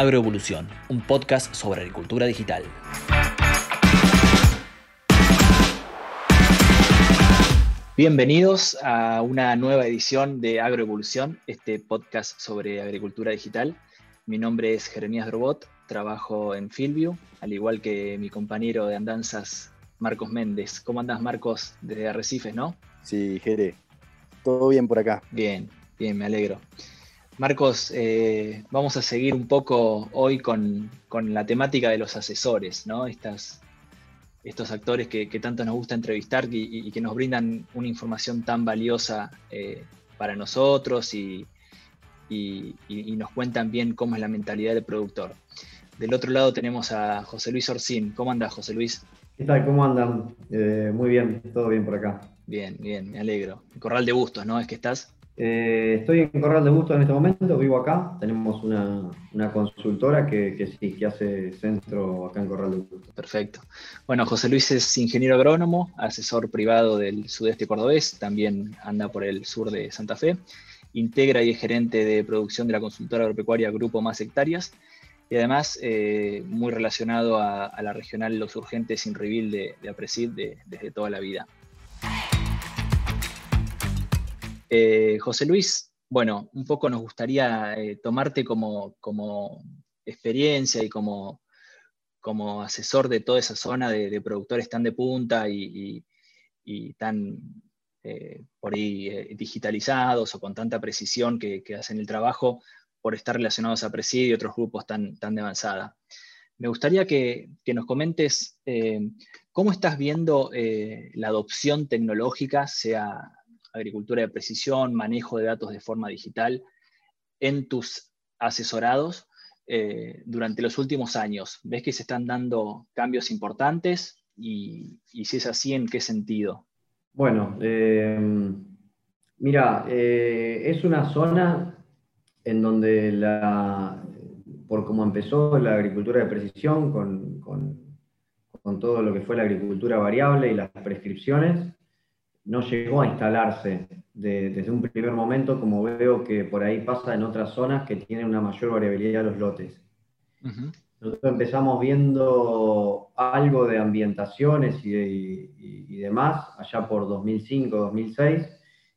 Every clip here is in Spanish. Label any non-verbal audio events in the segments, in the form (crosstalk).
Agroevolución, un podcast sobre agricultura digital. Bienvenidos a una nueva edición de Agroevolución, este podcast sobre agricultura digital. Mi nombre es Jeremías Drobot, trabajo en Fieldview, al igual que mi compañero de andanzas Marcos Méndez. ¿Cómo andas, Marcos, desde Arrecifes, no? Sí, Jere. Todo bien por acá. Bien, bien, me alegro. Marcos, eh, vamos a seguir un poco hoy con, la temática de los asesores, ¿no? Estas, estos actores que, tanto nos gusta entrevistar y, que nos brindan una información tan valiosa eh, para nosotros y, nos cuentan bien cómo es la mentalidad del productor. Del otro lado tenemos a José Luis Orcín. ¿Cómo anda, José Luis? ¿Qué tal? ¿Cómo andan? Eh, muy bien, todo bien por acá. Bien, bien, me alegro. Corral de Bustos, ¿no? ¿Es que estás? Eh, estoy en Corral de Bustos en este momento, vivo acá. Tenemos una, consultora que, sí, que hace centro acá en Corral de Bustos. Perfecto. Bueno, José Luis es ingeniero agrónomo, asesor privado del sudeste cordobés, también anda por el sur de Santa Fe. Integra y es gerente de producción de la consultora agropecuaria Grupo Más Hectáreas y además eh, muy relacionado a, la regional Los Urgentes sin de, de Apresid desde toda la vida. Eh, José Luis, bueno, un poco nos gustaría eh, tomarte como, experiencia y como, como, asesor de toda esa zona de, productores tan de punta y, tan eh, por ahí digitalizados o con tanta precisión que, hacen el trabajo por estar relacionados a Presidio y otros grupos tan, tan de avanzada. Me gustaría que, nos comentes cómo estás viendo la adopción tecnológica, sea agricultura de precisión, manejo de datos de forma digital en tus asesorados eh, durante los últimos años? ¿Ves que se están dando cambios importantes? Y, si es así, ¿en qué sentido? Bueno, eh, mira, eh, es una zona en donde la, por cómo empezó la agricultura de precisión con, con todo lo que fue la agricultura variable y las prescripciones, no llegó a instalarse desde un primer momento, como veo que por ahí pasa en otras zonas que tienen una mayor variabilidad de los lotes. Nosotros empezamos viendo algo de ambientaciones y, demás allá por 2005, 2006,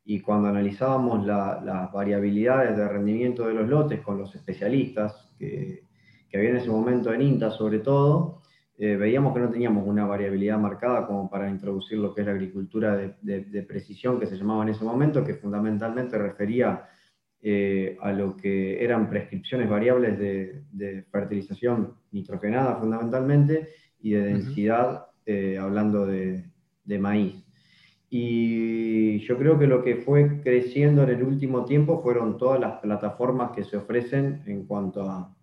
y cuando analizábamos las variabilidades de rendimiento de los lotes con los especialistas que, que había en ese momento en INTA sobre todo, eh, veíamos que no teníamos una variabilidad marcada como para introducir lo que es la agricultura de, precisión que se llamaba en ese momento, que fundamentalmente refería eh, a lo que eran prescripciones variables de, fertilización nitrogenada fundamentalmente y de densidad, eh, hablando de, maíz. Y yo creo que lo que fue creciendo en el último tiempo fueron todas las plataformas que se ofrecen en cuanto a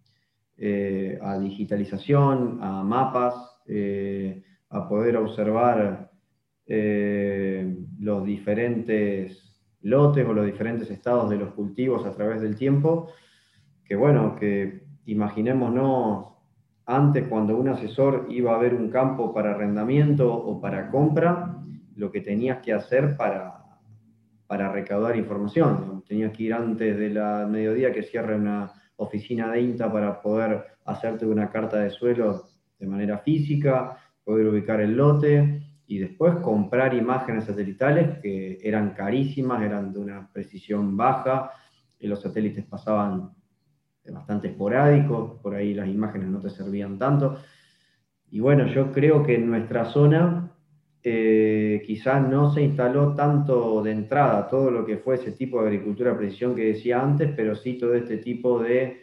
eh, a digitalización, a mapas, eh, a poder observar eh, los diferentes lotes o los diferentes estados de los cultivos a través del tiempo, que bueno, que imaginémonos antes cuando un asesor iba a ver un campo para arrendamiento o para compra, lo que tenías que hacer para, para recaudar información. Tenías que ir antes de la mediodía que cierre una, oficina de INTA para poder hacerte una carta de suelo de manera física, poder ubicar el lote y después comprar imágenes satelitales que eran carísimas, eran de una precisión baja, y los satélites pasaban bastante esporádicos, por ahí las imágenes no te servían tanto. Y bueno, yo creo que en nuestra zona eh, quizás no se instaló tanto de entrada todo lo que fue ese tipo de agricultura precisión que decía antes, pero sí todo este tipo de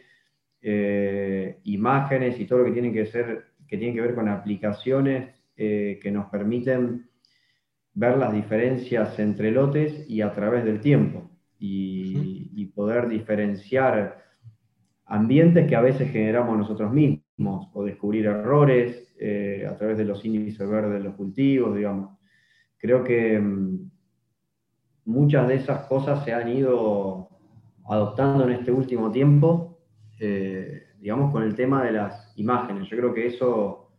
eh, imágenes y todo lo que tiene que, ser, que, tiene que ver con aplicaciones eh, que nos permiten ver las diferencias entre lotes y a través del tiempo y, y poder diferenciar ambientes que a veces generamos nosotros mismos o descubrir errores eh, a través de los índices verdes de los cultivos, digamos. Creo que mm, muchas de esas cosas se han ido adoptando en este último tiempo, eh, digamos, con el tema de las imágenes. Yo creo que eso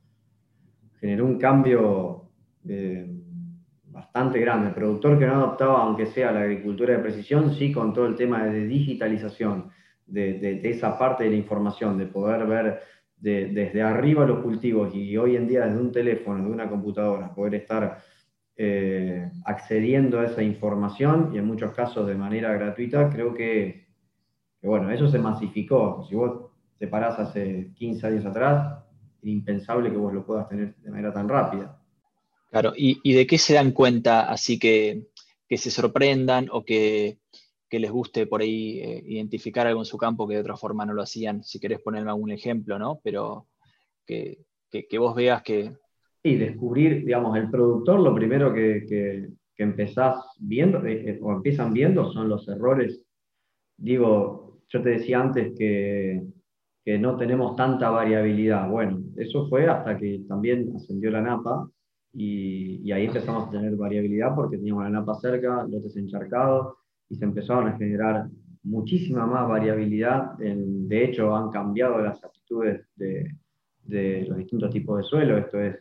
generó un cambio eh, bastante grande. El productor que no adoptaba, aunque sea la agricultura de precisión, sí con todo el tema de digitalización, de, esa parte de la información, de poder ver desde arriba los cultivos y hoy en día desde un teléfono, de una computadora, poder estar eh, accediendo a esa información y en muchos casos de manera gratuita, creo que, bueno, eso se masificó. Si vos te parás hace 15 años atrás, es impensable que vos lo puedas tener de manera tan rápida. Claro, ¿y, de qué se dan cuenta así que, que se sorprendan o que, que les guste por ahí eh, identificar algo en su campo que de otra forma no lo hacían. Si querés ponerme algún ejemplo, ¿no? Pero que, vos veas que... Sí, descubrir, digamos, el productor, lo primero que, que, empezás viendo, eh, o empiezan viendo, son los errores. Digo, yo te decía antes que, que no tenemos tanta variabilidad. Bueno, eso fue hasta que también ascendió la napa y, y ahí empezamos a tener variabilidad porque teníamos la napa cerca, lotes encharcados, y se empezaron a generar muchísima más variabilidad. de hecho, han cambiado las actitudes de, los distintos tipos de suelo. Esto es,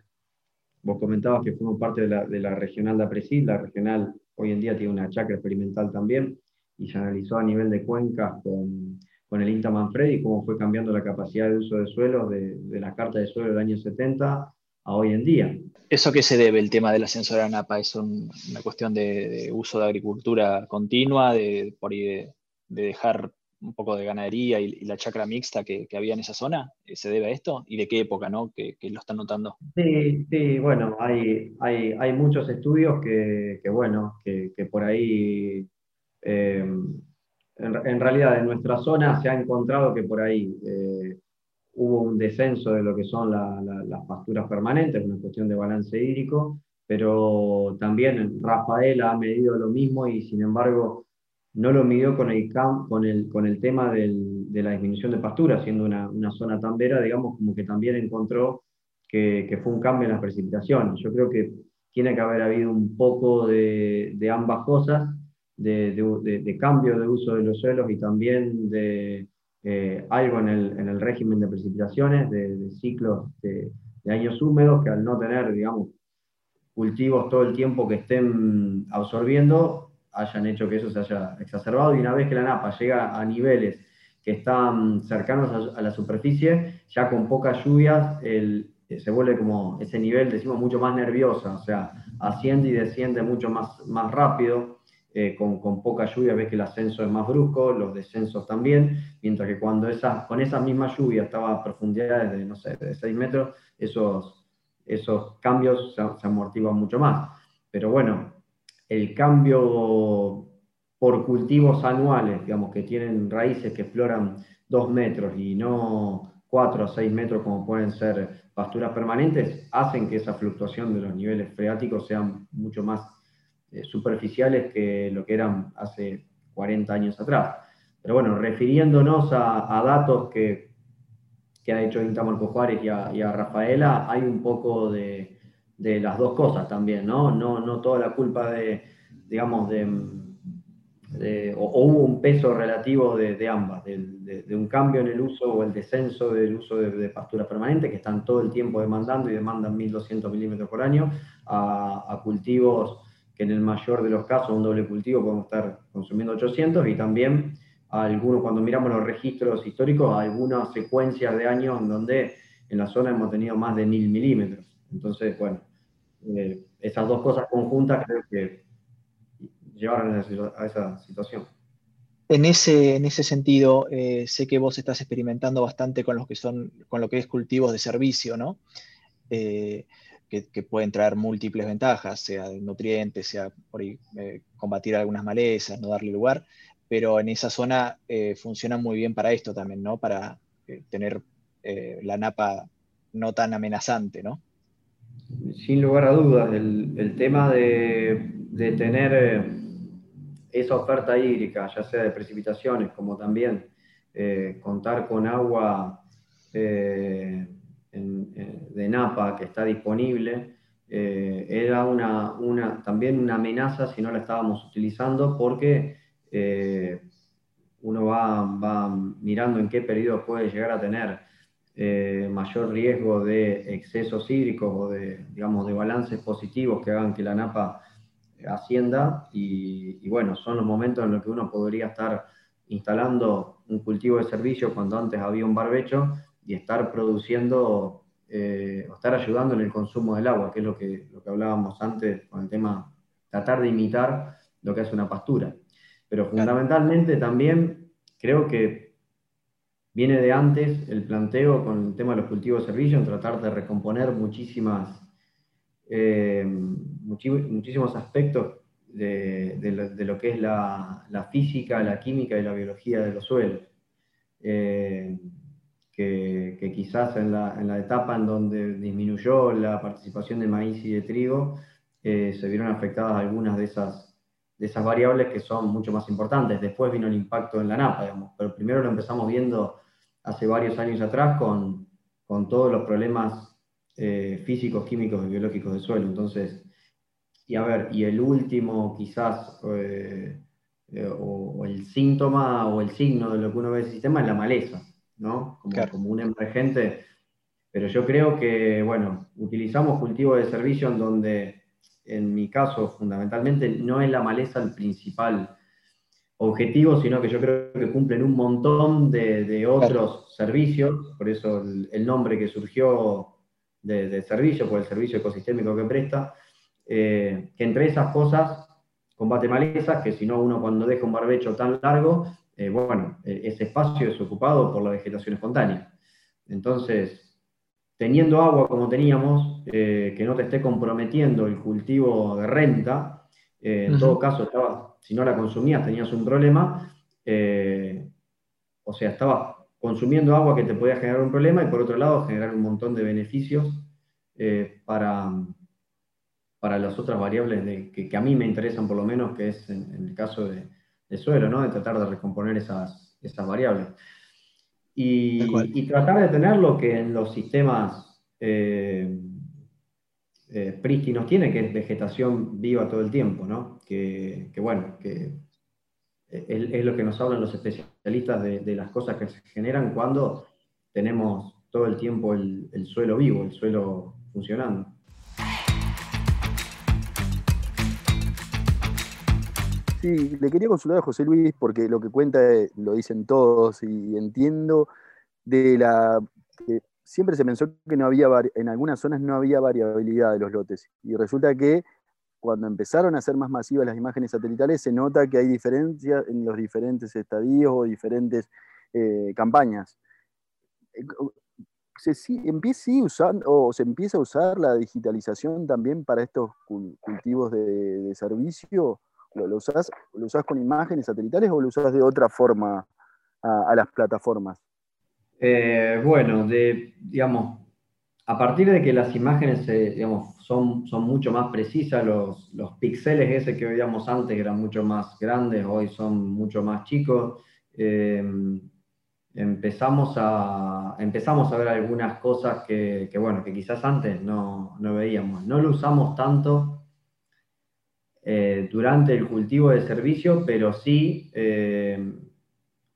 vos comentabas que fuimos parte de la, regional de Apresil, la regional hoy en día tiene una chacra experimental también, y se analizó a nivel de cuencas con, con el INTA Manfredi cómo fue cambiando la capacidad de uso de suelo de, de la carta de suelo del año 70 a hoy en día. ¿Eso a qué se debe el tema del ascenso de la napa? ¿Es una cuestión de, uso de agricultura continua, de, por de, dejar un poco de ganadería y, la chacra mixta que, había en esa zona? ¿Se debe a esto? ¿Y de qué época no? que, lo están notando? Sí, sí, bueno, hay, hay, hay muchos estudios que, bueno, que, por ahí, eh, en, realidad en nuestra zona se ha encontrado que por ahí... Eh, hubo un descenso de lo que son las pasturas permanentes, una cuestión de balance hídrico, pero también Rafael ha medido lo mismo y sin embargo no lo midió con el, con el, con el tema de la disminución de pastura, siendo una, zona tan vera, digamos, como que también encontró que, fue un cambio en las precipitaciones. Yo creo que tiene que haber habido un poco de, ambas cosas, de, cambio de uso de los suelos y también de, eh, algo en el, régimen de precipitaciones, de, ciclos de, años húmedos, que al no tener, digamos, cultivos todo el tiempo que estén absorbiendo, hayan hecho que eso se haya exacerbado. Y una vez que la napa llega a niveles que están cercanos a, la superficie, ya con pocas lluvias, el, se vuelve como ese nivel, decimos, mucho más nerviosa, o sea, asciende y desciende mucho más, más rápido. Eh, con, poca lluvia ves que el ascenso es más brusco, los descensos también, mientras que cuando esa, con esa misma lluvia estaba a profundidades de, no sé, de 6 metros, esos, esos cambios se, amortiguan mucho más. Pero bueno, el cambio por cultivos anuales, digamos, que tienen raíces que exploran 2 metros y no 4 o 6 metros como pueden ser pasturas permanentes, hacen que esa fluctuación de los niveles freáticos sean mucho más eh, superficiales que lo que eran hace 40 años atrás. Pero bueno, refiriéndonos a, datos que, que, ha hecho Inta Marco Juárez y a, Rafaela, hay un poco de, de, las dos cosas también, ¿no? No, no toda la culpa de, digamos, de, o, hubo un peso relativo de, ambas, de, un cambio en el uso o el descenso del uso de, pasturas permanentes que están todo el tiempo demandando y demandan 1.200 milímetros por año, a, a cultivos que en el mayor de los casos, un doble cultivo, podemos estar consumiendo 800 y también algunos, cuando miramos los registros históricos, algunas secuencias de años en donde en la zona hemos tenido más de 1000 milímetros. Entonces, bueno, eh, esas dos cosas conjuntas creo que llevaron a esa, situación. En ese, en ese sentido, eh, sé que vos estás experimentando bastante con, los que son, con lo que es cultivos de servicio, ¿no? Eh, que, pueden traer múltiples ventajas, sea de nutrientes, sea por eh, combatir algunas malezas, no darle lugar, pero en esa zona eh, funciona muy bien para esto también, ¿no? Para eh, tener la napa no tan amenazante, ¿no? Sin lugar a dudas, el, tema de tener esa oferta hídrica, ya sea de precipitaciones como también contar con agua de Napa que está disponible, eh, era una, una, también una amenaza si no la estábamos utilizando porque eh, uno va, va, mirando en qué periodo puede llegar a tener eh, mayor riesgo de excesos hídricos o de, digamos, de balances positivos que hagan que la napa ascienda y, y, bueno, son los momentos en los que uno podría estar instalando un cultivo de servicio cuando antes había un barbecho y estar produciendo eh, o estar ayudando en el consumo del agua, que es lo que, lo que hablábamos antes con el tema, tratar de imitar lo que hace una pastura. Pero fundamentalmente también creo que viene de antes el planteo con el tema de los cultivos de servicio, en tratar de recomponer muchísimas, eh, muchísimos aspectos de, lo, que es la, física, la química y la biología de los suelos. Eh, que, quizás en la, etapa en donde disminuyó la participación de maíz y de trigo, eh, se vieron afectadas algunas de esas, de esas variables que son mucho más importantes. Después vino el impacto en la napa, pero primero lo empezamos viendo hace varios años atrás con, con todos los problemas eh, físicos, químicos y biológicos del suelo. Entonces, y a ver, y el último quizás, eh, o, el síntoma o el signo de lo que uno ve en el sistema es la maleza. ¿No? Como, un emergente. Pero yo creo que, bueno, utilizamos cultivos de servicio en donde, en mi caso, fundamentalmente, no es la maleza el principal objetivo, sino que yo creo que cumplen un montón de, otros servicios, por eso el, nombre que surgió de, servicio, por el servicio ecosistémico que presta, eh, que entre esas cosas combate malezas, que si no uno cuando deja un barbecho tan largo, eh, bueno, e, ese espacio es ocupado por la vegetación espontánea. Entonces, teniendo agua como teníamos, eh, que no te esté comprometiendo el cultivo de renta, eh, en todo caso, estaba, si no la consumías tenías un problema, o sea, estabas consumiendo agua que te podía generar un problema y por otro lado generar un montón de beneficios para, para las otras variables que, a mí me interesan por lo menos, que es en el caso de, de suelo, ¿no? de tratar de recomponer esas, esas variables. Y, tratar de tener lo que en los sistemas eh, eh, prístinos tiene, que es vegetación viva todo el tiempo, ¿no? que, bueno, que es, lo que nos hablan los especialistas de, las cosas que se generan cuando tenemos todo el tiempo el suelo vivo, el suelo funcionando. Sí, le quería consultar a José Luis porque lo que cuenta eh, lo dicen todos y entiendo de la que siempre se pensó que no había en algunas zonas no había variabilidad de los lotes y resulta que cuando empezaron a ser más masivas las imágenes satelitales se nota que hay diferencias en los diferentes estadios o diferentes eh, campañas. Eh, se, empieza, usando, o se empieza a usar la digitalización también para estos cultivos de, de servicio ¿Lo, usás, con imágenes satelitales o lo usás de otra forma a, las plataformas? Eh, bueno, digamos, a partir de que las imágenes eh, digamos, son, son mucho más precisas, los, los píxeles ese que veíamos antes eran mucho más grandes, hoy son mucho más chicos, eh, empezamos, a, empezamos a ver algunas cosas que, bueno, que quizás antes no, no veíamos. No lo usamos tanto eh, durante el cultivo de servicio, pero sí eh,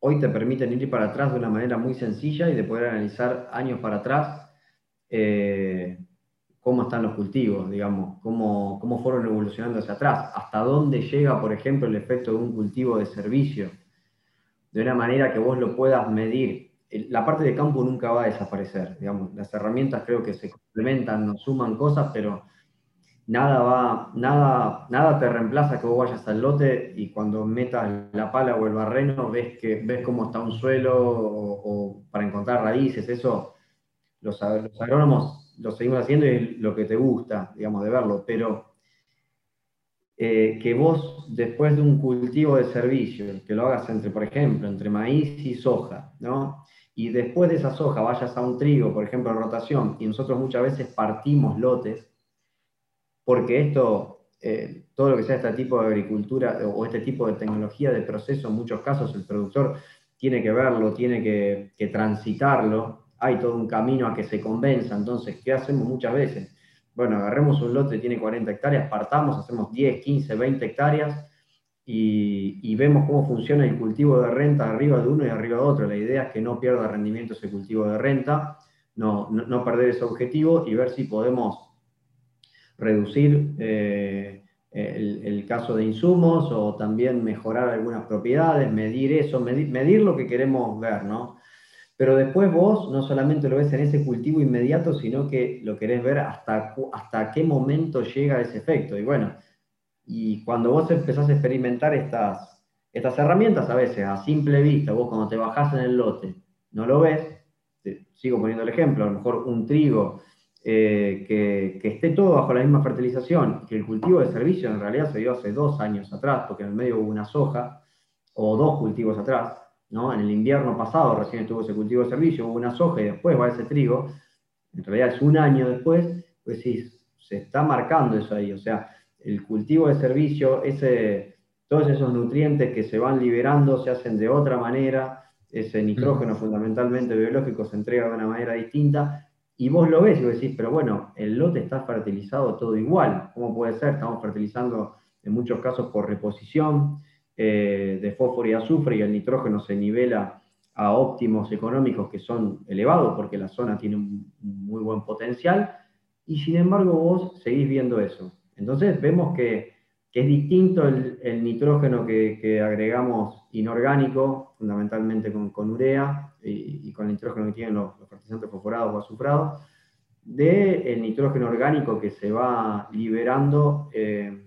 hoy te permiten ir para atrás de una manera muy sencilla y de poder analizar años para atrás eh, cómo están los cultivos, digamos, cómo, cómo fueron evolucionando hacia atrás, hasta dónde llega, por ejemplo, el efecto de un cultivo de servicio, de una manera que vos lo puedas medir. La parte de campo nunca va a desaparecer, digamos, las herramientas creo que se complementan, nos suman cosas, pero nada, va, nada, nada te reemplaza que vos vayas al lote y cuando metas la pala o el barreno ves, que, ves cómo está un suelo o, para encontrar raíces, eso los, agrónomos lo seguimos haciendo y es lo que te gusta, digamos, de verlo, pero eh, que vos después de un cultivo de servicio, que lo hagas entre, por ejemplo, entre maíz y soja, ¿no? Y después de esa soja vayas a un trigo, por ejemplo, en rotación, y nosotros muchas veces partimos lotes, porque esto, eh, todo lo que sea este tipo de agricultura o este tipo de tecnología de proceso, en muchos casos el productor tiene que verlo, tiene que, transitarlo, hay todo un camino a que se convenza, entonces, ¿qué hacemos muchas veces? Bueno, agarremos un lote que tiene 40 hectáreas, partamos, hacemos 10, 15, 20 hectáreas y, vemos cómo funciona el cultivo de renta arriba de uno y arriba de otro. La idea es que no pierda rendimiento ese cultivo de renta, no, no perder ese objetivo y ver si podemos reducir eh, el, caso de insumos o también mejorar algunas propiedades, medir eso, medir, lo que queremos ver, ¿no? Pero después vos no solamente lo ves en ese cultivo inmediato, sino que lo querés ver hasta, hasta qué momento llega ese efecto. Y bueno, y cuando vos empezás a experimentar estas, estas herramientas, a veces a simple vista, vos cuando te bajás en el lote, no lo ves, sigo poniendo el ejemplo, a lo mejor un trigo eh, que, esté todo bajo la misma fertilización, que el cultivo de servicio en realidad se dio hace dos años atrás, porque en el medio hubo una soja, o dos cultivos atrás, ¿no? En el invierno pasado recién estuvo ese cultivo de servicio, hubo una soja y después va ese trigo, en realidad es un año después, pues sí, se está marcando eso ahí, o sea, el cultivo de servicio, ese, todos esos nutrientes que se van liberando se hacen de otra manera, ese nitrógeno fundamentalmente biológico se entrega de una manera distinta, y vos lo ves y vos decís, pero bueno, el lote está fertilizado todo igual. ¿Cómo puede ser? Estamos fertilizando en muchos casos por reposición eh, de fósforo y azufre y el nitrógeno se nivela a óptimos económicos que son elevados porque la zona tiene un muy buen potencial y sin embargo vos seguís viendo eso. Entonces vemos que, es distinto el, nitrógeno que, agregamos inorgánico, fundamentalmente con, urea y, con el nitrógeno que tienen los, fertilizantes fosforados o azufrados, del el nitrógeno orgánico que se va liberando eh,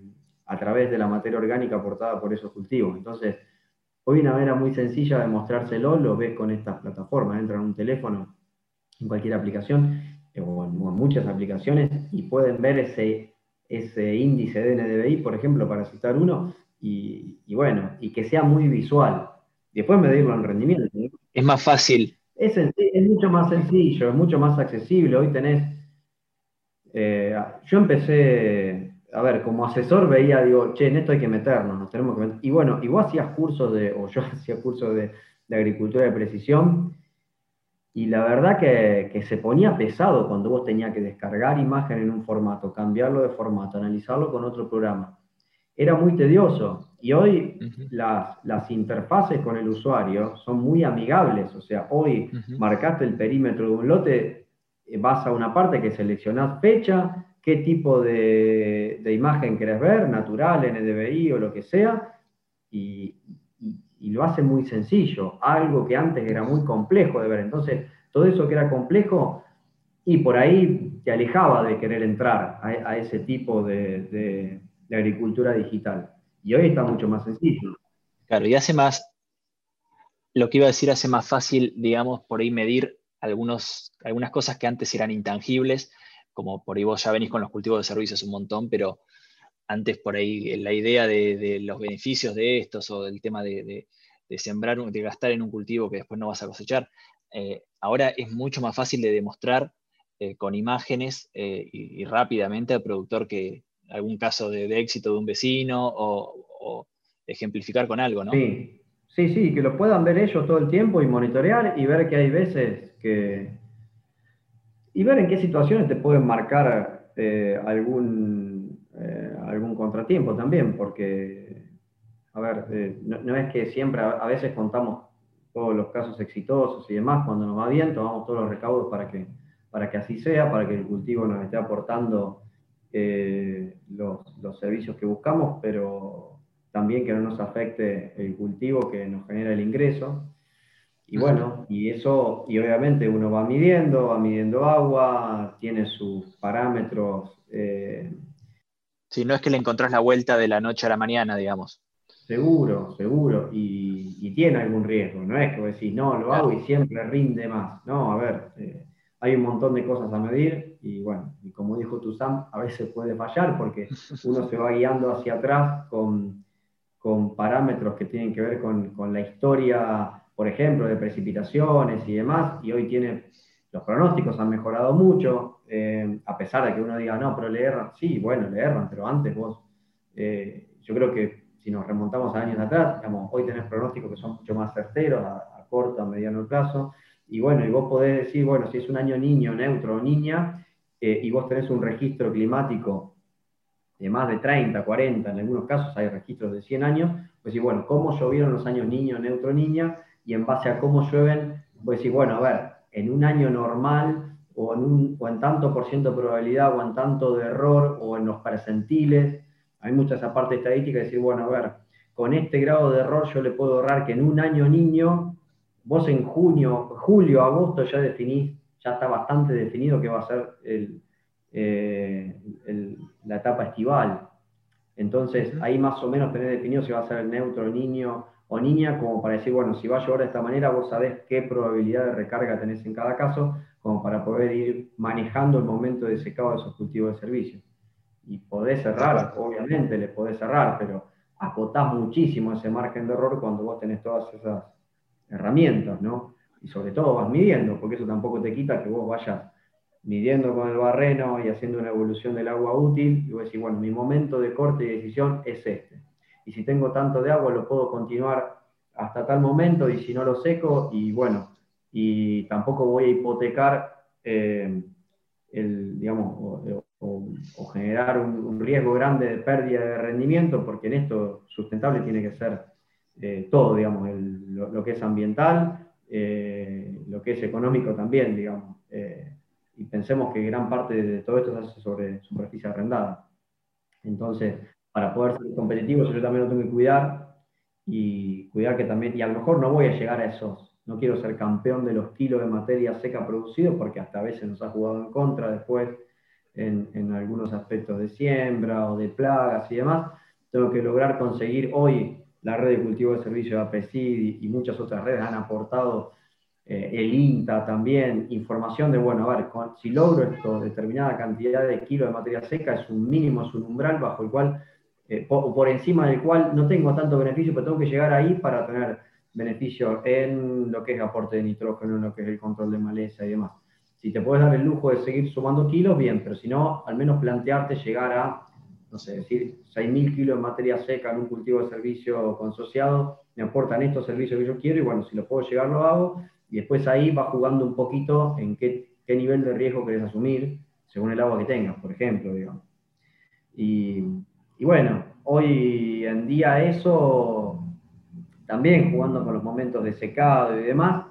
a través de la materia orgánica aportada por esos cultivos. Entonces, hoy una manera muy sencilla de mostrárselo lo ves con estas plataformas. Entra en un teléfono, en cualquier aplicación, eh, o en muchas aplicaciones, y pueden ver ese ese índice de NDVI, por ejemplo, para citar uno, y, bueno, y que sea muy visual. Después medirlo en rendimiento. Es más fácil. Es, es, mucho más sencillo, es mucho más accesible. Hoy tenés. Eh, yo empecé, a ver, como asesor veía, digo, che, en esto hay que meternos, nos tenemos que meter. Y bueno, y vos hacías cursos de, o yo (laughs) hacía cursos de, de agricultura de precisión, y la verdad que, se ponía pesado cuando vos tenías que descargar imagen en un formato, cambiarlo de formato, analizarlo con otro programa. Era muy tedioso. Y hoy las, las, interfaces con el usuario son muy amigables. O sea, hoy marcaste el perímetro de un lote, eh, vas a una parte que seleccionás fecha, qué tipo de, de imagen querés ver, natural, NDVI o lo que sea, y, y lo hace muy sencillo, algo que antes era muy complejo de ver. Entonces, todo eso que era complejo, y por ahí te alejaba de querer entrar a, ese tipo de, agricultura digital. Y hoy está mucho más sencillo. Claro, y hace más, lo que iba a decir, hace más fácil, digamos, por ahí medir algunos, algunas cosas que antes eran intangibles, como por ahí vos ya venís con los cultivos de servicios un montón, pero antes por ahí la idea de, los beneficios de estos o del tema de, sembrar, de gastar en un cultivo que después no vas a cosechar, eh, ahora es mucho más fácil de demostrar eh, con imágenes eh, y, rápidamente al productor que algún caso de, éxito de un vecino o, ejemplificar con algo, ¿no? Sí. sí, sí, que lo puedan ver ellos todo el tiempo y monitorear y ver que hay veces que... y ver en qué situaciones te pueden marcar algún eh, algún contratiempo también, porque, a ver, eh, no, es que siempre, a, veces contamos todos los casos exitosos y demás, cuando nos va bien, tomamos todos los recaudos para que, para que así sea, para que el cultivo nos esté aportando eh, los, los servicios que buscamos, pero también que no nos afecte el cultivo que nos genera el ingreso. Y bueno, y eso, y obviamente uno va midiendo, va midiendo agua, tiene sus parámetros si no es que le encontrás la vuelta de la noche a la mañana, digamos. Seguro, seguro. Y, tiene algún riesgo. No es que vos decís, no, lo hago y siempre rinde más. No, a ver, eh, hay un montón de cosas a medir y bueno, y como dijo tu Sam, a veces puede fallar porque (laughs) uno se va guiando hacia atrás con, parámetros que tienen que ver con, con la historia, por ejemplo, de precipitaciones y demás, y hoy tiene los pronósticos han mejorado mucho, eh, a pesar de que uno diga, no, pero le erran. Sí, bueno, le erran, pero antes vos, eh, yo creo que si nos remontamos a años atrás, digamos, hoy tenés pronósticos que son mucho más certeros, a, corto, a mediano plazo, y bueno, y vos podés decir, bueno, si es un año niño, neutro o niña, eh, y vos tenés un registro climático de más de 30, 40, en algunos casos hay registros de 100 años, pues sí, bueno, ¿cómo llovieron los años niño, neutro, niña? Y en base a cómo llueven, vos decís, bueno, a ver, en un año normal o en, un, o en tanto por ciento de probabilidad o en tanto de error o en los percentiles, hay mucha esa parte estadística de decir, bueno, a ver, con este grado de error yo le puedo ahorrar que en un año niño, vos en junio, julio, agosto ya definís, ya está bastante definido que va a ser eh, la etapa estival. Entonces, ahí más o menos tenés definido si va a ser el neutro niño o niña, como para decir, bueno, si va a llover de esta manera, vos sabés qué probabilidad de recarga tenés en cada caso, como para poder ir manejando el momento de secado de esos cultivos de servicio. Y podés cerrar, obviamente le podés cerrar, pero acotás muchísimo ese margen de error cuando vos tenés todas esas herramientas, ¿no? Y sobre todo vas midiendo, porque eso tampoco te quita que vos vayas midiendo con el barreno y haciendo una evolución del agua útil, y vos decís, bueno, mi momento de corte y decisión es este. Y si tengo tanto de agua, lo puedo continuar hasta tal momento, y si no lo seco, y bueno, y tampoco voy a hipotecar eh, el, digamos, o, generar un, riesgo grande de pérdida de rendimiento, porque en esto sustentable tiene que ser eh, todo, digamos, lo, que es ambiental, eh, lo que es económico también, digamos y pensemos que gran parte de todo esto se hace sobre superficie arrendada. Entonces, para poder ser competitivo, yo también lo tengo que cuidar y cuidar que también, y a lo mejor no voy a llegar a esos, no quiero ser campeón de los kilos de materia seca producidos porque hasta a veces nos ha jugado en contra después en, en algunos aspectos de siembra o de plagas y demás. Tengo que lograr conseguir hoy la red de cultivo de servicio de APECID y muchas otras redes han aportado eh, el INTA también, información de, bueno, a ver, si logro esto, determinada cantidad de kilos de materia seca, es un mínimo, es un umbral bajo el cual, eh, por, encima del cual no tengo tanto beneficio, pero tengo que llegar ahí para tener beneficio en lo que es aporte de nitrógeno, en lo que es el control de maleza y demás. Si te puedes dar el lujo de seguir sumando kilos, bien, pero si no, al menos plantearte llegar a, no sé, decir, 6.000 kilos de materia seca en un cultivo de servicio consociado, me aportan estos servicios que yo quiero y bueno, si lo puedo llegar, lo hago y después ahí va jugando un poquito en qué, nivel de riesgo querés asumir, según el agua que tengas, por ejemplo, digamos. Y, bueno, hoy en día eso, también jugando con los momentos de secado y demás,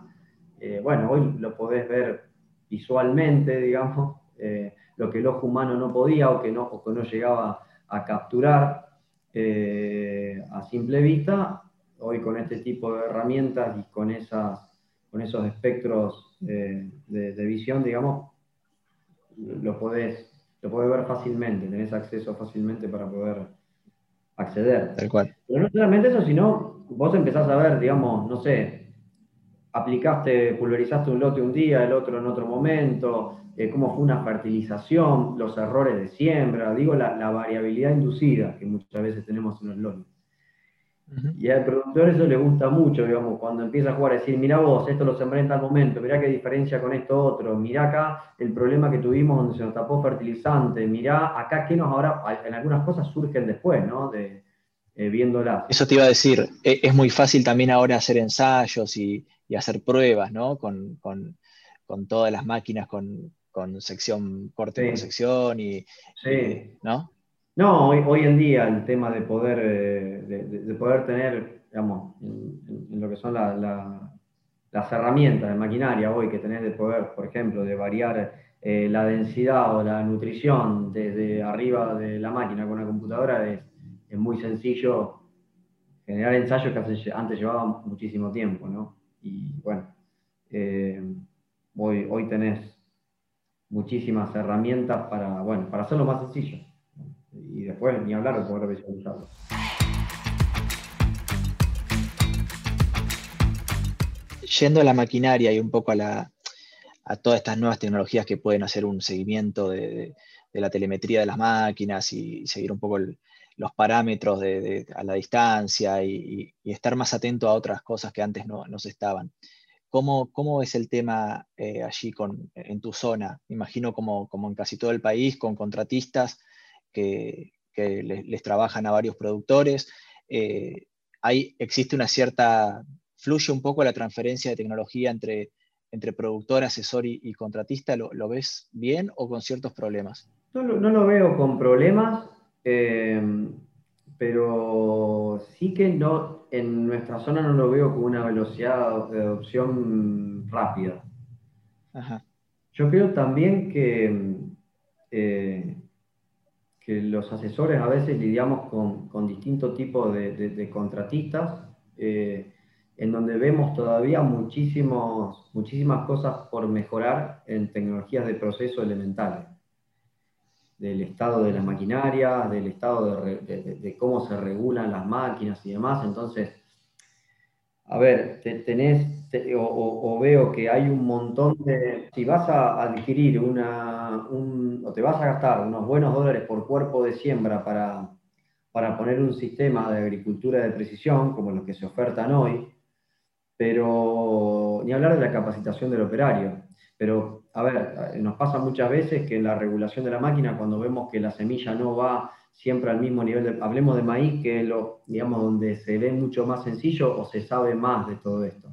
eh, bueno, hoy lo podés ver visualmente, (laughs) digamos, eh, lo que el ojo humano no podía o que no, o que no llegaba a capturar eh, a simple vista, hoy con este tipo de herramientas y con esas con esos espectros de, visión, digamos, lo podés, lo podés ver fácilmente, tenés acceso fácilmente para poder acceder. Tal cual. Pero no solamente eso, sino vos empezás a ver, digamos, no sé, aplicaste, pulverizaste un lote un día, el otro en otro momento, eh, cómo fue una fertilización, los errores de siembra, digo, la, la variabilidad inducida que muchas veces tenemos en los lotes. Y al productor eso le gusta mucho, digamos, cuando empieza a jugar, a decir, mira vos, esto lo sembré en tal momento, mira qué diferencia con esto otro, mira acá el problema que tuvimos donde se nos tapó fertilizante, mira acá qué nos ahora, en algunas cosas surgen después, ¿no? De, eh, viéndolas. Eso te iba a decir, e, es muy fácil también ahora hacer ensayos y, hacer pruebas, ¿no? Con, todas las máquinas, con, sección, corte por sección y, ¿no? No, hoy, en día el tema de poder, eh, de, poder tener, digamos, en, lo que son las herramientas de maquinaria hoy que tenés de poder, por ejemplo, de variar eh, la densidad o la nutrición desde arriba de la máquina con la computadora, es, muy sencillo generar ensayos que antes llevaba muchísimo tiempo, ¿no? Y bueno, eh, hoy, hoy tenés muchísimas herramientas para, bueno, para hacerlo más sencillo después ni hablar de poder visualizarlo. Yendo a la maquinaria y un poco a, todas estas nuevas tecnologías que pueden hacer un seguimiento de, la telemetría de las máquinas y seguir un poco los parámetros a la distancia y, estar más atento a otras cosas que antes no, se estaban. ¿Cómo, ¿Cómo, es el tema eh, allí con, en tu zona? Imagino como, como en casi todo el país, con contratistas que, les, trabajan a varios productores. Eh, hay, existe una cierta, fluye un poco la transferencia de tecnología entre, entre productor, asesor y, contratista. ¿Lo, ves bien o con ciertos problemas? No, no lo veo con problemas, eh, pero sí que no, en nuestra zona no lo veo con una velocidad de adopción rápida. Yo creo también que eh, que los asesores a veces lidiamos con, distintos tipos de, contratistas, eh, en donde vemos todavía muchísimos, muchísimas cosas por mejorar en tecnologías de proceso elementales, del estado de las maquinarias, del estado de, cómo se regulan las máquinas y demás. Entonces, a ver, tenés, o, veo que hay un montón de... Si vas a adquirir una, o te vas a gastar unos buenos dólares por cuerpo de siembra para, para poner un sistema de agricultura de precisión, como los que se ofertan hoy, pero ni hablar de la capacitación del operario. Pero, a ver, nos pasa muchas veces que en la regulación de la máquina, cuando vemos que la semilla no va siempre al mismo nivel, hablemos de maíz, que es lo, digamos, donde se ve mucho más sencillo o se sabe más de todo esto.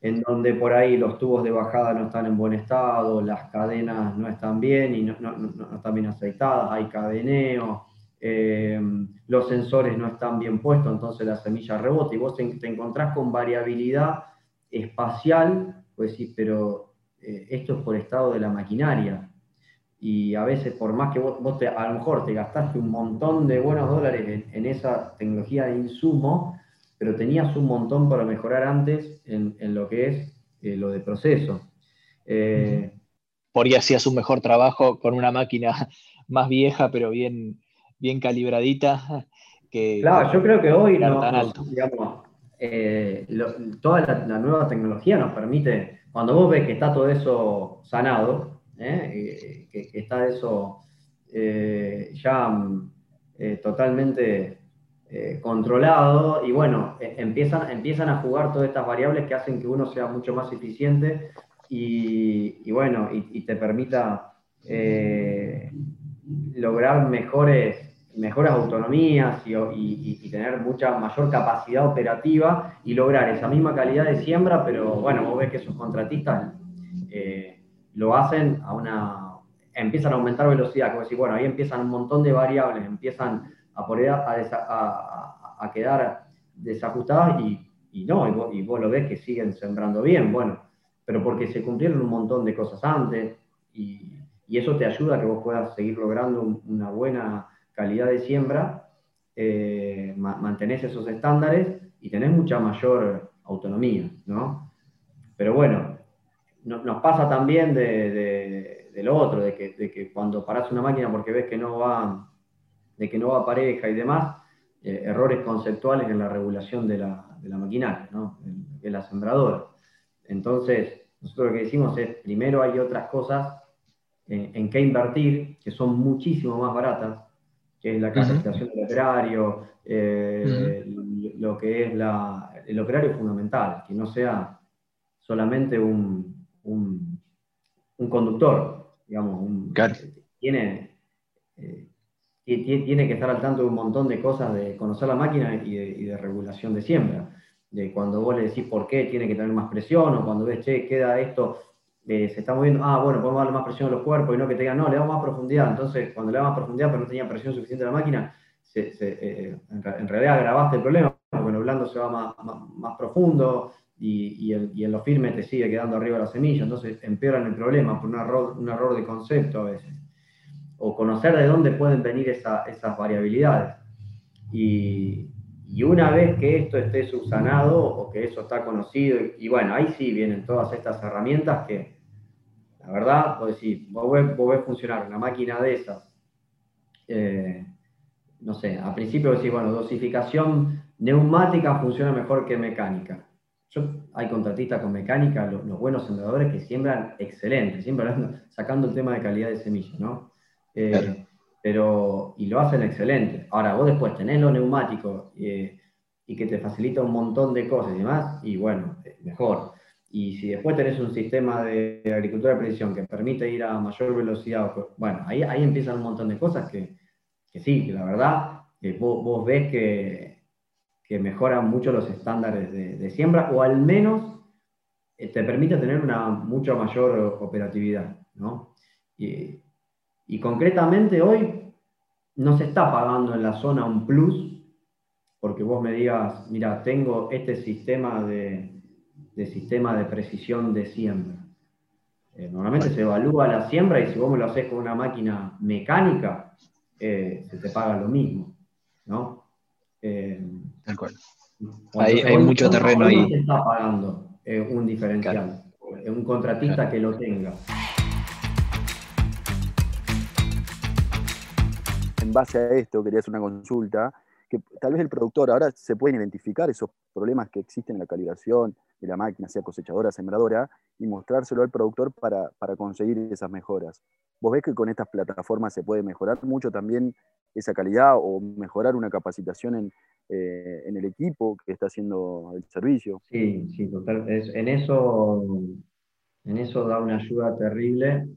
En donde por ahí los tubos de bajada no están en buen estado, las cadenas no están bien y no, no están bien aceitadas, hay cadeneo, eh, los sensores no están bien puestos, entonces la semilla rebota y vos te, encontrás con variabilidad espacial, pues sí, pero eh, esto es por estado de la maquinaria. Y a veces, por más que vos, te, a lo mejor te gastaste un montón de buenos dólares en, esa tecnología de insumo, pero tenías un montón para mejorar antes en, lo que es eh, lo de proceso. por ahí hacías un mejor trabajo con una máquina (laughs) más vieja, pero bien, bien calibradita. (laughs) Que, claro, yo creo que hoy no, digamos, eh, toda la, nueva tecnología nos permite, cuando vos ves que está todo eso sanado, eh, que, está eso eh, ya totalmente controlado, y bueno, empiezan, empiezan a jugar todas estas variables que hacen que uno sea mucho más eficiente y, bueno, y te permita lograr mejores mejores autonomías y, tener mucha mayor capacidad operativa y lograr esa misma calidad de siembra, pero bueno, vos ves que esos contratistas eh, lo hacen a una, empiezan a aumentar velocidad, como decir, bueno, ahí empiezan un montón de variables, empiezan a, poner a, quedar desajustadas y, no, y vos, lo ves que siguen sembrando bien, bueno, pero porque se cumplieron un montón de cosas antes y, eso te ayuda a que vos puedas seguir logrando una buena calidad de siembra, eh, mantenés esos estándares y tenés mucha mayor autonomía, ¿no? Pero bueno, nos pasa también de, otro, de que, cuando parás una máquina porque ves que no va, de que no va pareja y demás, eh, errores conceptuales en la regulación de la, maquinaria, ¿no? de la sembradora. Entonces, nosotros lo que decimos es, primero hay otras cosas en, en que invertir, que son muchísimo más baratas, que es la capacitación del operario, eh, lo que es la, el operario fundamental, que no sea solamente un, un, conductor, digamos, un, tiene, eh, tiene que estar al tanto de un montón de cosas de conocer la máquina y de, regulación de siembra. De cuando vos le decís por qué tiene que tener más presión, o cuando ves, che, queda esto, eh, se está moviendo, ah, bueno, podemos darle más presión a los cuerpos y no que te no, le damos más profundidad. Entonces, cuando le damos más profundidad, pero no tenía presión suficiente a la máquina, eh, en, realidad agravaste el problema, porque lo blando se va más, más, profundo y, en lo firme te sigue quedando arriba la semilla. Entonces, empeoran el problema por un error, un error de concepto a veces. O conocer de dónde pueden venir esas variabilidades. Y, una vez que esto esté subsanado o que eso está conocido, y, bueno, ahí sí vienen todas estas herramientas que, la verdad, vos decís, vos ves, funcionar una máquina de esas, eh, no sé, al principio decís, bueno, dosificación neumática funciona mejor que mecánica. Yo, hay contratistas con mecánica, los, buenos sembradores que siembran excelente, siempre sacando el tema de calidad de semilla, ¿no? Eh, pero, y lo hacen excelente. Ahora, vos después tenés lo neumático eh, y que te facilita un montón de cosas y demás, y bueno, mejor. Y si después tenés un sistema de agricultura de precisión que permite ir a mayor velocidad, bueno, ahí, ahí empiezan un montón de cosas que, que sí, que la verdad, que vos, ves que, que, mejoran mucho los estándares de, siembra, o al menos eh, te permite tener una mucha mayor operatividad, ¿no? Y, y concretamente hoy no se está pagando en la zona un plus porque vos me digas, mira, tengo este sistema de, de sistema de precisión de siembra. Eh, normalmente se evalúa la siembra y si vos me lo haces con una máquina mecánica, eh, se te paga lo mismo, ¿no? Tal cual. Hay, mucho terreno ahí. Se está pagando un diferencial, un contratista que lo tenga. En base a esto, quería hacer una consulta que tal vez el productor ahora se pueden identificar esos problemas que existen en la calibración de la máquina, sea cosechadora, sembradora, y mostrárselo al productor para, conseguir esas mejoras. ¿Vos ves que con estas plataformas se puede mejorar mucho también esa calidad o mejorar una capacitación en, eh, el equipo que está haciendo el servicio? Sí, sí, total. en, eso, en eso da una ayuda terrible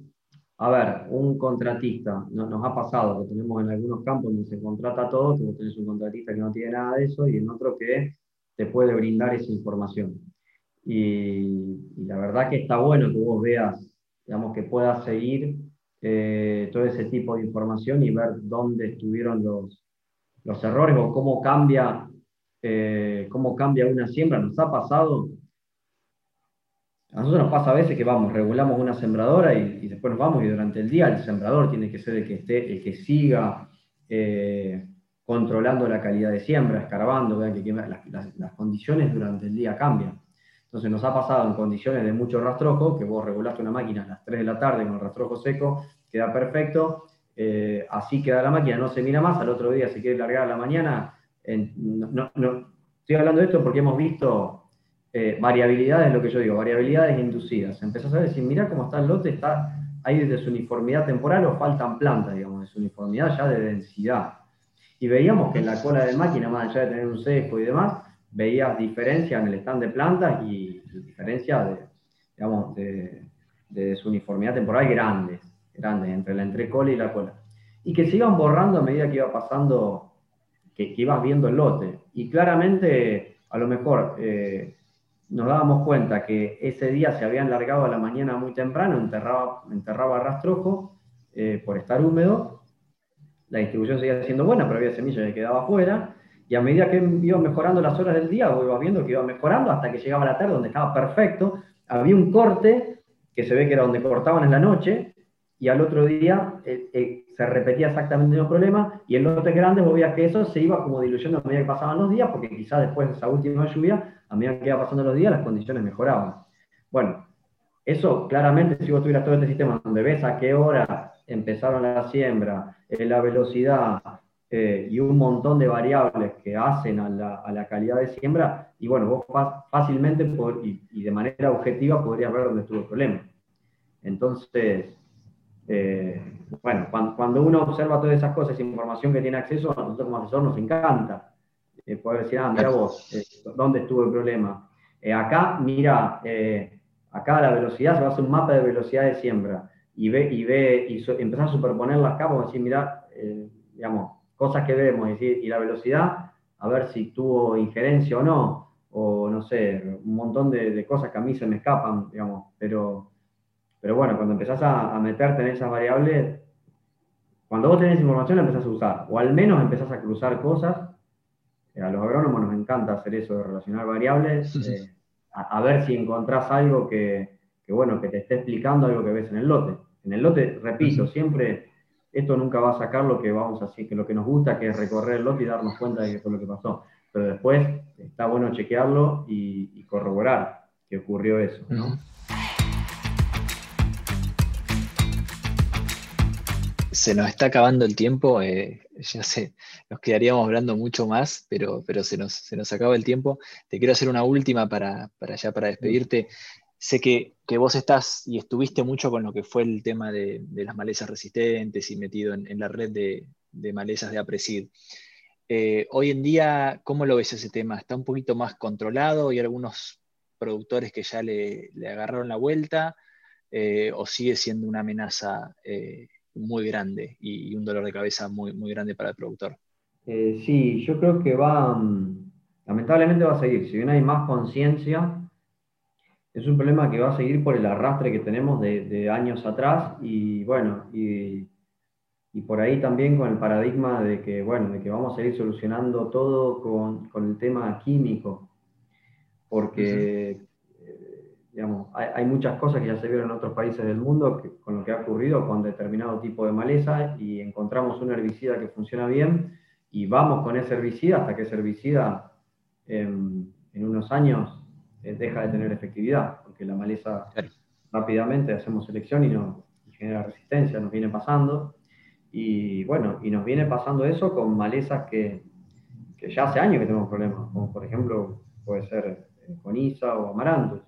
a ver, un contratista, nos ha pasado que tenemos en algunos campos donde se contrata todo, que vos tenés un contratista que no tiene nada de eso y en otro que te puede brindar esa información. Y, la verdad que está bueno que vos veas, digamos, que puedas seguir eh, todo ese tipo de información y ver dónde estuvieron los, los errores o cómo cambia, eh, cómo cambia una siembra. Nos ha pasado a nosotros nos pasa a veces que vamos, regulamos una sembradora y, después nos vamos y durante el día el sembrador tiene que ser el que, esté, el que siga eh, controlando la calidad de siembra, escarbando, que, las, condiciones durante el día cambian. Entonces nos ha pasado en condiciones de mucho rastrojo, que vos regulaste una máquina a las 3 de la tarde con el rastrojo seco, queda perfecto, eh, así queda la máquina, no se mira más, al otro día se quiere largar a la mañana. no, estoy hablando de esto porque hemos visto eh, variabilidades, lo que yo digo, variabilidades inducidas. Empezás a decir, mira cómo está el lote, está ahí de su uniformidad temporal o faltan plantas, digamos, de su uniformidad ya de densidad. Y veíamos que en la cola de máquina, más allá de tener un sesgo y demás, veías diferencia en el stand de plantas y, diferencia de, digamos, de, su uniformidad temporal grandes, grandes, entre la entrecola y la cola. Y que se iban borrando a medida que iba pasando, que, ibas viendo el lote. Y claramente, a lo mejor, eh, nos dábamos cuenta que ese día se habían largado a la mañana muy temprano, enterraba, enterraba rastrojo eh, por estar húmedo, la distribución seguía siendo buena, pero había semillas que quedaba afuera, y a medida que iba mejorando las horas del día, vos ibas viendo que iba mejorando hasta que llegaba la tarde, donde estaba perfecto, había un corte, que se ve que era donde cortaban en la noche, y al otro día eh, eh, se repetía exactamente el mismo problema, y en lotes grandes vos veías que eso se iba como diluyendo a medida que pasaban los días, porque quizás después de esa última lluvia a medida que iba pasando los días, las condiciones mejoraban. Bueno, eso claramente, si vos tuvieras todo este sistema donde ves a qué hora empezaron la siembra, eh, la velocidad y un montón de variables que hacen a la, calidad de siembra, y bueno, vos fácilmente y, de manera objetiva podrías ver dónde estuvo el problema. Entonces, eh, bueno, cuando, uno observa todas esas cosas, esa información que tiene acceso, a nosotros como asesor nos encanta eh, poder decir, ah, mira vos, eh, ¿dónde estuvo el problema? Eh, acá, mira, acá la velocidad, se va a hacer un mapa de velocidad de siembra y ve, y ve, y empezar a superponer las capas, y decir, mira, digamos, cosas que vemos, y, decir, y la velocidad, a ver si tuvo injerencia o no, o no sé, un montón de, cosas que a mí se me escapan, digamos, pero, pero bueno, cuando empezás a, a meterte en esas variables, cuando vos tenés información la empezás a usar, o al menos empezás a cruzar cosas a los agrónomos nos encanta hacer eso de relacionar variables, eh, a, ver si encontrás algo que, bueno, que te esté explicando algo que ves en el lote. En el lote, repito, siempre esto nunca va a sacar lo que vamos a que lo que nos gusta, que es recorrer el lote y darnos cuenta de qué fue lo que pasó. Pero después está bueno chequearlo y, corroborar que ocurrió eso, ¿no? Se nos está acabando el tiempo, eh, ya sé, nos quedaríamos hablando mucho más, pero, pero se, nos, se nos acaba el tiempo. Te quiero hacer una última para, para ya para despedirte. Sé que, vos estás y estuviste mucho con lo que fue el tema de, las malezas resistentes y metido en, la red de, malezas de Apresid. Eh, hoy en día, ¿cómo lo ves ese tema? ¿Está un poquito más controlado? ¿Hay algunos productores que ya le, agarraron la vuelta? Eh, ¿O sigue siendo una amenaza muy grande y, un dolor de cabeza muy, muy grande para el productor. Eh, sí, yo creo que va, mm, lamentablemente va a seguir. Si bien hay más conciencia, es un problema que va a seguir por el arrastre que tenemos de, años atrás y bueno, y, por ahí también con el paradigma de que, bueno, de que vamos a ir solucionando todo con, el tema químico, porque, digamos, hay, muchas cosas que ya se vieron en otros países del mundo con lo que ha ocurrido con determinado tipo de maleza y encontramos un herbicida que funciona bien y vamos con ese herbicida hasta que ese herbicida en, unos años eh, deja de tener efectividad, porque la maleza rápidamente hacemos selección y, no, genera resistencia, nos viene pasando. Y bueno, y nos viene pasando eso con malezas que, que ya hace años que tenemos problemas, como por ejemplo puede ser eh, coniza o amarantos.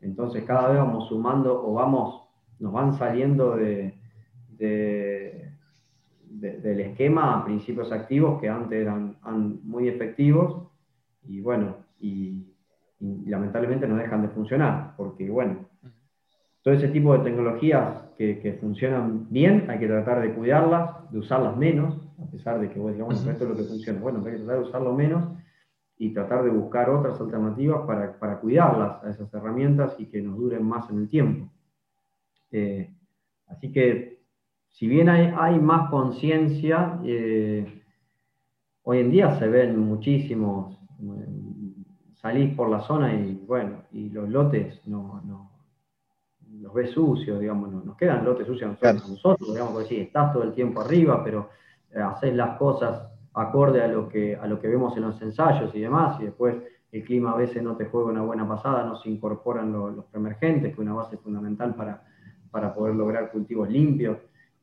Entonces cada vez vamos sumando o vamos, nos van saliendo de, del esquema principios activos que antes eran, muy efectivos y bueno, y, lamentablemente no dejan de funcionar, porque bueno, todo ese tipo de tecnologías que, funcionan bien hay que tratar de cuidarlas, de usarlas menos, a pesar de que vos digamos, esto es lo que funciona, bueno, hay que tratar de usarlo menos y tratar de buscar otras alternativas para, para cuidarlas a esas herramientas y que nos duren más en el tiempo. Eh, así que, si bien hay, hay más conciencia, eh, hoy en día se ven muchísimos, eh, salís por la zona y bueno, y los lotes no, no los ves sucios, digamos, no, nos quedan lotes sucios nosotros, nosotros digamos, porque sí, estás todo el tiempo arriba, pero haces las cosas acorde a lo, que, a lo que vemos en los ensayos y demás, y después el clima a veces no te juega una buena pasada, no se incorporan los preemergentes, que es una base fundamental para, para poder lograr cultivos limpios.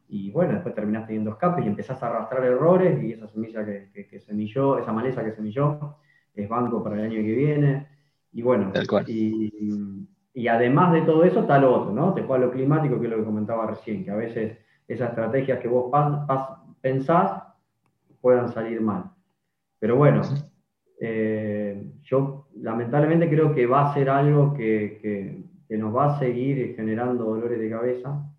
Y bueno, después terminás teniendo escapes y empezás a arrastrar errores y esa semilla que, que, semilló, esa maleza que semilló, es banco para el año que viene. Y bueno, y, y, además de todo eso está lo otro, ¿no? Te juega lo climático, que es lo que comentaba recién, que a veces esas estrategias que vos pensás puedan salir mal. Pero bueno, eh, yo lamentablemente creo que va a ser algo que, nos va a seguir generando dolores de cabeza.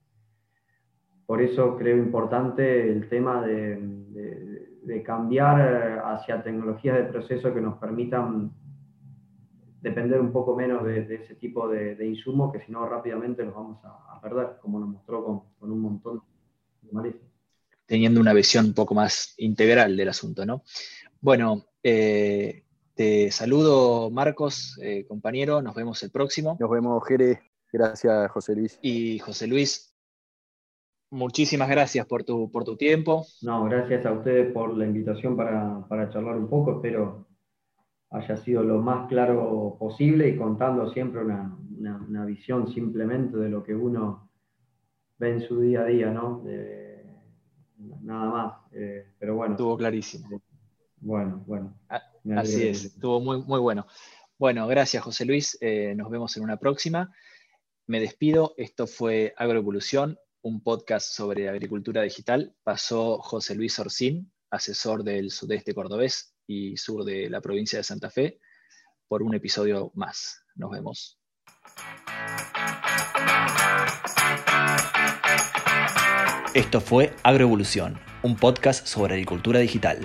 Por eso creo importante el tema de, cambiar hacia tecnologías de proceso que nos permitan depender un poco menos de, ese tipo de, insumos, que si no rápidamente los vamos a, perder, como nos mostró con, un montón de malezas teniendo una visión un poco más integral del asunto, ¿no? Bueno, eh, te saludo, Marcos, eh, compañero, nos vemos el próximo. Nos vemos, Jere. Gracias, José Luis. Y José Luis, muchísimas gracias por tu, por tu tiempo. No, gracias a ustedes por la invitación para, charlar un poco. Espero haya sido lo más claro posible y contando siempre una, visión simplemente de lo que uno ve en su día a día, ¿no? Nada más. Eh, pero bueno. Estuvo clarísimo. Eh, bueno, bueno. Así es, estuvo muy, muy bueno. Bueno, gracias José Luis. Eh, nos vemos en una próxima. Me despido. Esto fue Agroevolución, un podcast sobre agricultura digital. Pasó José Luis Orcín, asesor del sudeste cordobés y sur de la provincia de Santa Fe, por un episodio más. Nos vemos. Esto fue Agroevolución, un podcast sobre agricultura digital.